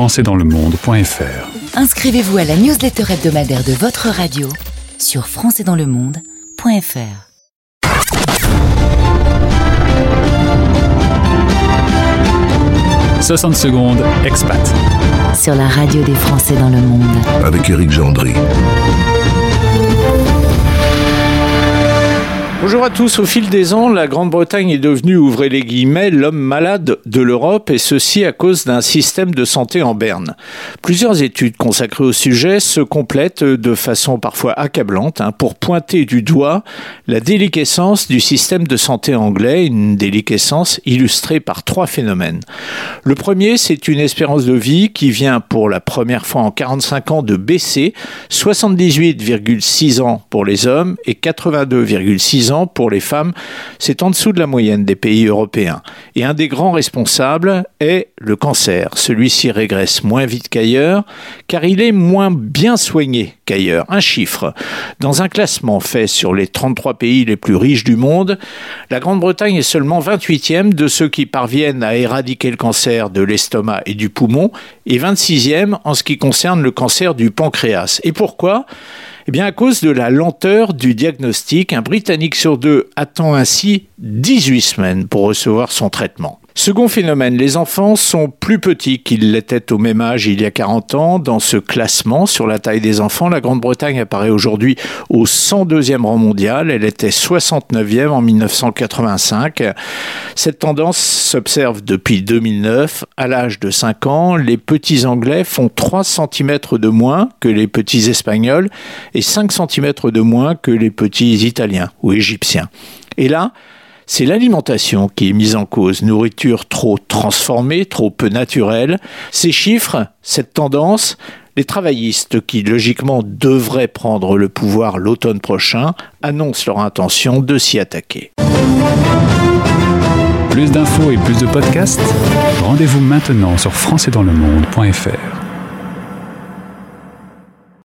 françaisdanslemonde.fr. Inscrivez-vous à la newsletter hebdomadaire de votre radio sur françaisdanslemonde.fr. 60 secondes, expat. Sur la radio des Français dans le monde. avec Éric Gendry. Bonjour à tous. Au fil des ans, la Grande-Bretagne est devenue, ouvrez les guillemets, l'homme malade de l'Europe et ceci à cause d'un système de santé en berne. Plusieurs études consacrées au sujet se complètent de façon parfois accablante hein, pour pointer du doigt la déliquescence du système de santé anglais, une déliquescence illustrée par trois phénomènes. Le premier, c'est une espérance de vie qui vient pour la première fois en 45 ans de baisser, 78,6 ans pour les hommes et 82,6 pour les femmes, c'est en dessous de la moyenne des pays européens. Et un des grands responsables est le cancer. Celui-ci régresse moins vite qu'ailleurs, car il est moins bien soigné qu'ailleurs. Un chiffre. Dans un classement fait sur les 33 pays les plus riches du monde, la Grande-Bretagne est seulement 28e de ceux qui parviennent à éradiquer le cancer de l'estomac et du poumon, et 26e en ce qui concerne le cancer du pancréas. Et pourquoi? Eh bien, à cause de la lenteur du diagnostic, un Britannique sur deux attend ainsi 18 semaines pour recevoir son traitement. Second phénomène, les enfants sont plus petits qu'ils l'étaient au même âge il y a 40 ans. Dans ce classement sur la taille des enfants, la Grande-Bretagne apparaît aujourd'hui au 102e rang mondial. Elle était 69e en 1985. Cette tendance s'observe depuis 2009. À l'âge de 5 ans, les petits Anglais font 3 cm de moins que les petits Espagnols et 5 cm de moins que les petits Italiens ou Égyptiens. Et là, c'est l'alimentation qui est mise en cause, nourriture trop transformée, trop peu naturelle. Ces chiffres, cette tendance, les travaillistes qui logiquement devraient prendre le pouvoir l'automne prochain annoncent leur intention de s'y attaquer. Plus d'infos et plus de podcasts, rendez-vous maintenant sur françaisdanslemonde.fr.